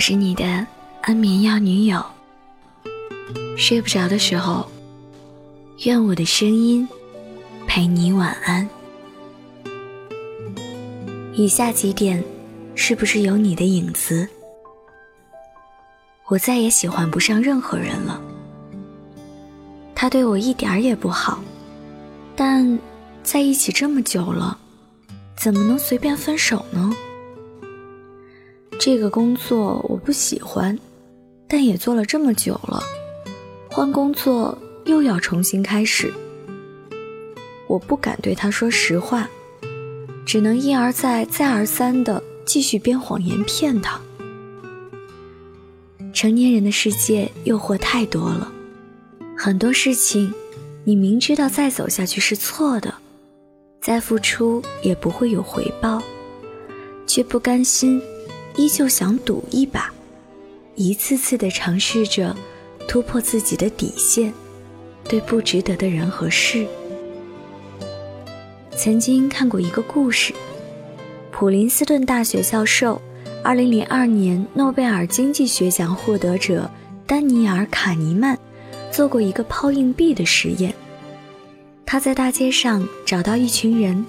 我是你的安眠药女友。睡不着的时候，愿我的声音陪你晚安。以下几点，是不是有你的影子？我再也喜欢不上任何人了。他对我一点儿也不好，但在一起这么久了，怎么能随便分手呢？这个工作我不喜欢，但也做了这么久了，换工作又要重新开始。我不敢对他说实话，只能一而再、再而三的继续编谎言骗他。成年人的世界诱惑太多了，很多事情你明知道再走下去是错的，再付出也不会有回报，却不甘心。依旧想赌一把，一次次的尝试着突破自己的底线，对不值得的人和事。曾经看过一个故事，普林斯顿大学教授、2002年诺贝尔经济学奖获得者丹尼尔·卡尼曼做过一个抛硬币的实验。他在大街上找到一群人，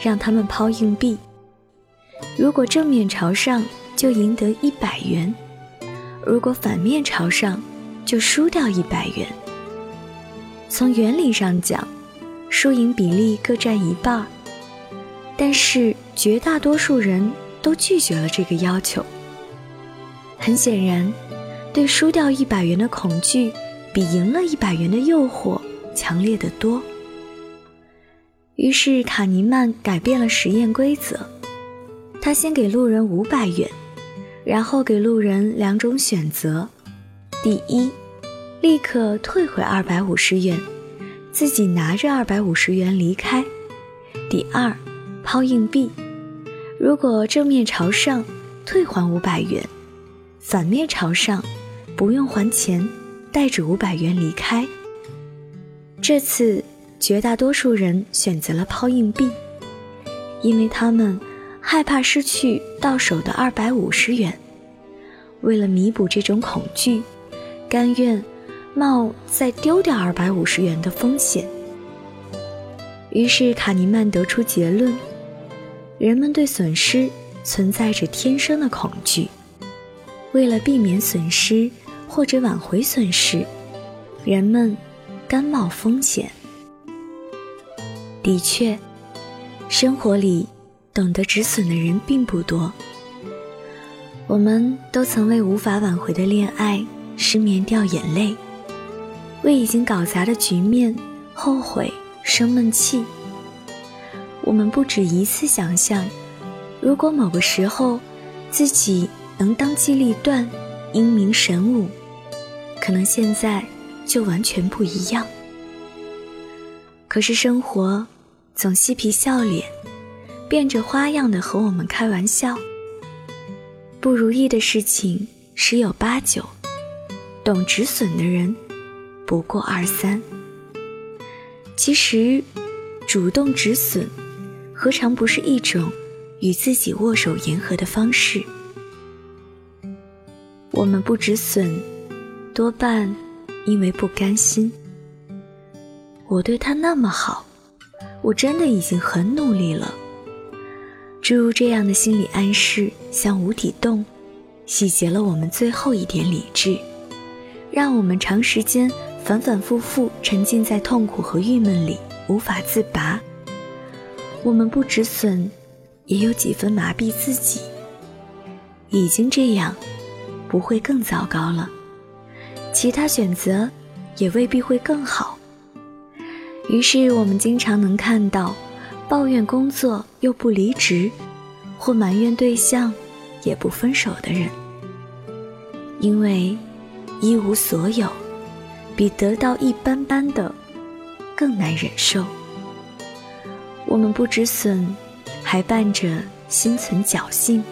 让他们抛硬币。如果正面朝上，就赢得一百元；如果反面朝上，就输掉一百元。从原理上讲，输赢比例各占一半儿，但是绝大多数人都拒绝了这个要求。很显然，对输掉一百元的恐惧，比赢了一百元的诱惑强烈的多。于是卡尼曼改变了实验规则。他先给路人五百元，然后给路人两种选择：第一，立刻退回二百五十元，自己拿着二百五十元离开；第二，抛硬币，如果正面朝上，退还五百元；反面朝上，不用还钱，带着五百元离开。这次绝大多数人选择了抛硬币，因为他们。害怕失去到手的二百五十元，为了弥补这种恐惧，甘愿冒再丢掉二百五十元的风险。于是卡尼曼得出结论：人们对损失存在着天生的恐惧，为了避免损失或者挽回损失，人们甘冒风险。的确，生活里。懂得止损的人并不多。我们都曾为无法挽回的恋爱失眠掉眼泪，为已经搞砸的局面后悔生闷气。我们不止一次想象，如果某个时候自己能当机立断、英明神武，可能现在就完全不一样。可是生活总嬉皮笑脸。变着花样的和我们开玩笑。不如意的事情十有八九，懂止损的人不过二三。其实，主动止损，何尝不是一种与自己握手言和的方式？我们不止损，多半因为不甘心。我对他那么好，我真的已经很努力了。诸如这样的心理暗示，像无底洞，洗劫了我们最后一点理智，让我们长时间反反复复沉浸在痛苦和郁闷里，无法自拔。我们不止损，也有几分麻痹自己。已经这样，不会更糟糕了，其他选择也未必会更好。于是，我们经常能看到。抱怨工作又不离职，或埋怨对象也不分手的人，因为一无所有，比得到一般般的更难忍受。我们不止损，还伴着心存侥幸，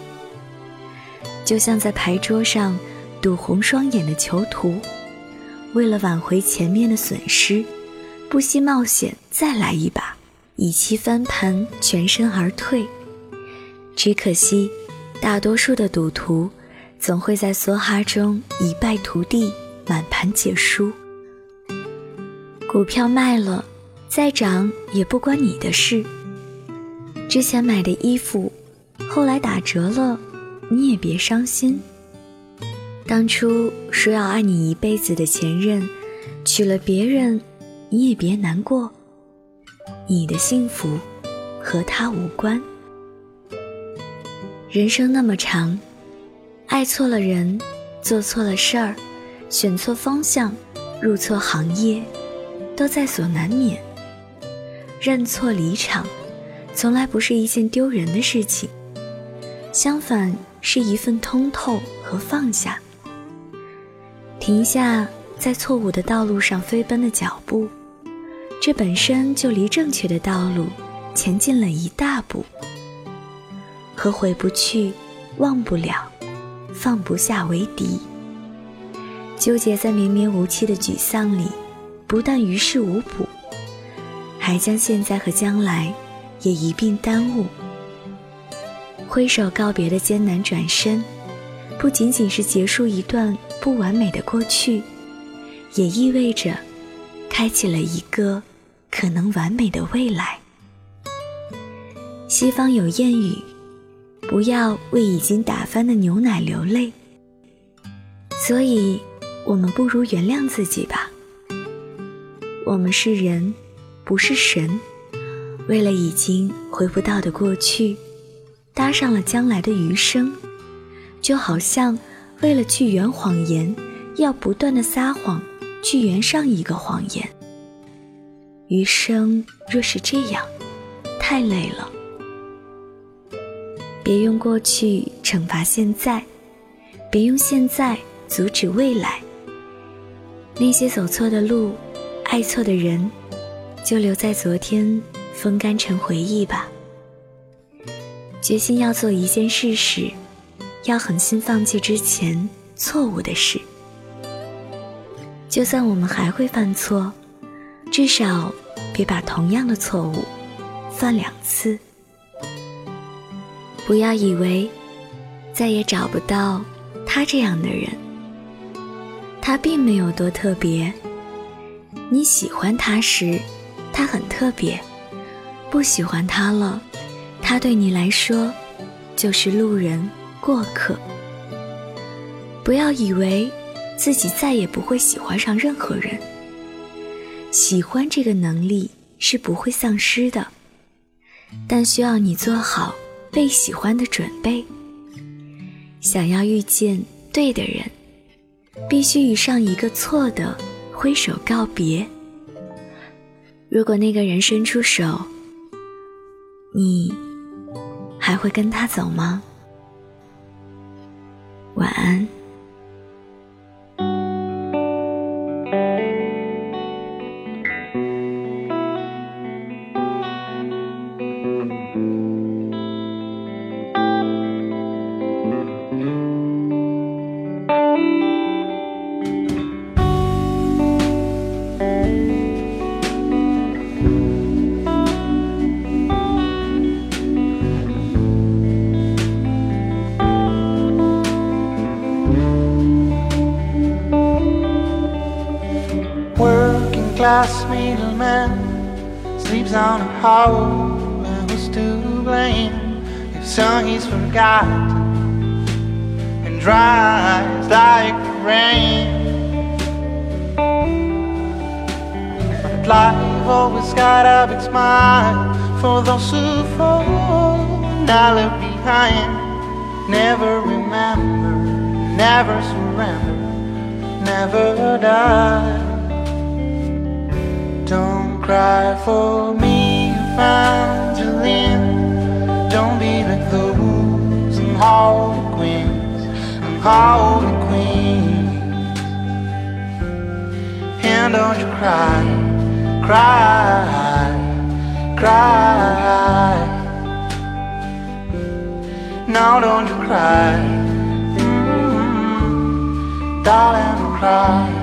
就像在牌桌上赌红双眼的囚徒，为了挽回前面的损失，不惜冒险再来一把。以期翻盘，全身而退。只可惜，大多数的赌徒总会在梭哈中一败涂地，满盘皆输。股票卖了，再涨也不关你的事。之前买的衣服，后来打折了，你也别伤心。当初说要爱你一辈子的前任，娶了别人，你也别难过。你的幸福和他无关。人生那么长，爱错了人，做错了事儿，选错方向，入错行业，都在所难免。认错离场。从来不是一件丢人的事情，相反是一份通透和放下。停下在错误的道路上飞奔的脚步，这本身就离正确的道路前进了一大步。和回不去、忘不了、放不下为敌，纠结在绵绵无期的沮丧里，不但于事无补，还将现在和将来。也一并耽误。挥手告别的艰难转身，不仅仅是结束一段不完美的过去，也意味着开启了一个可能完美的未来。西方有谚语：“不要为已经打翻的牛奶流泪。”所以，我们不如原谅自己吧。我们是人，不是神。为了已经回不到的过去，搭上了将来的余生，就好像为了去圆谎言，要不断的撒谎，去圆上一个谎言。余生若是这样，太累了。别用过去惩罚现在，别用现在阻止未来。那些走错的路，爱错的人，就留在昨天。风干成回忆吧。决心要做一件事时，要狠心放弃之前错误的事。就算我们还会犯错，至少别把同样的错误犯两次。不要以为再也找不到他这样的人，他并没有多特别。你喜欢他时，他很特别。不喜欢他了，他对你来说就是路人过客。不要以为自己再也不会喜欢上任何人，喜欢这个能力是不会丧失的，但需要你做好被喜欢的准备。想要遇见对的人，必须与上一个错的挥手告别。如果那个人伸出手，你还会跟他走吗？晚安。Class middleman sleeps on a hoe and who's to blame if song he's forgotten and dries like the rain. But life always got a big smile for those who fall not left behind never remember never surrender never die don't cry for me, Evangeline. Don't be like those and Harley Queens and Harley Queens. And don't you cry, cry, cry. Now don't you cry, mm-hmm. darling, don't cry.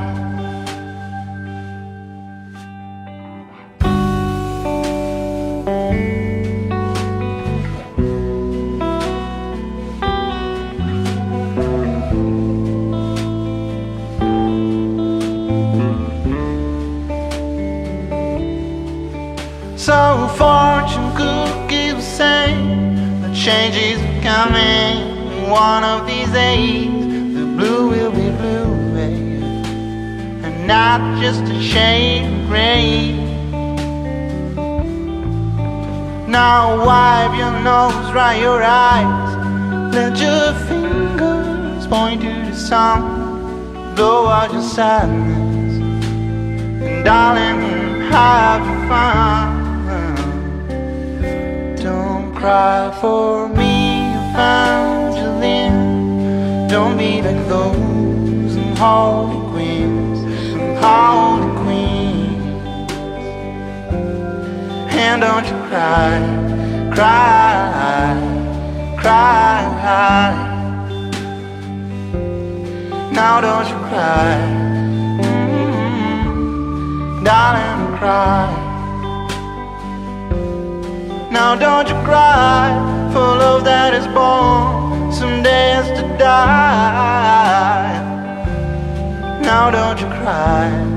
Coming. One of these days, the blue will be blue, baby, and not just a shade of gray. Now wipe your nose, dry your eyes, let your fingers point to the sun, blow out your sadness, and darling, have fun. Don't cry for me, And don't you cry, cry, cry. Now don't you cry, mm, darling, cry. Now don't you cry for love that is born someday has to die. Now don't you cry.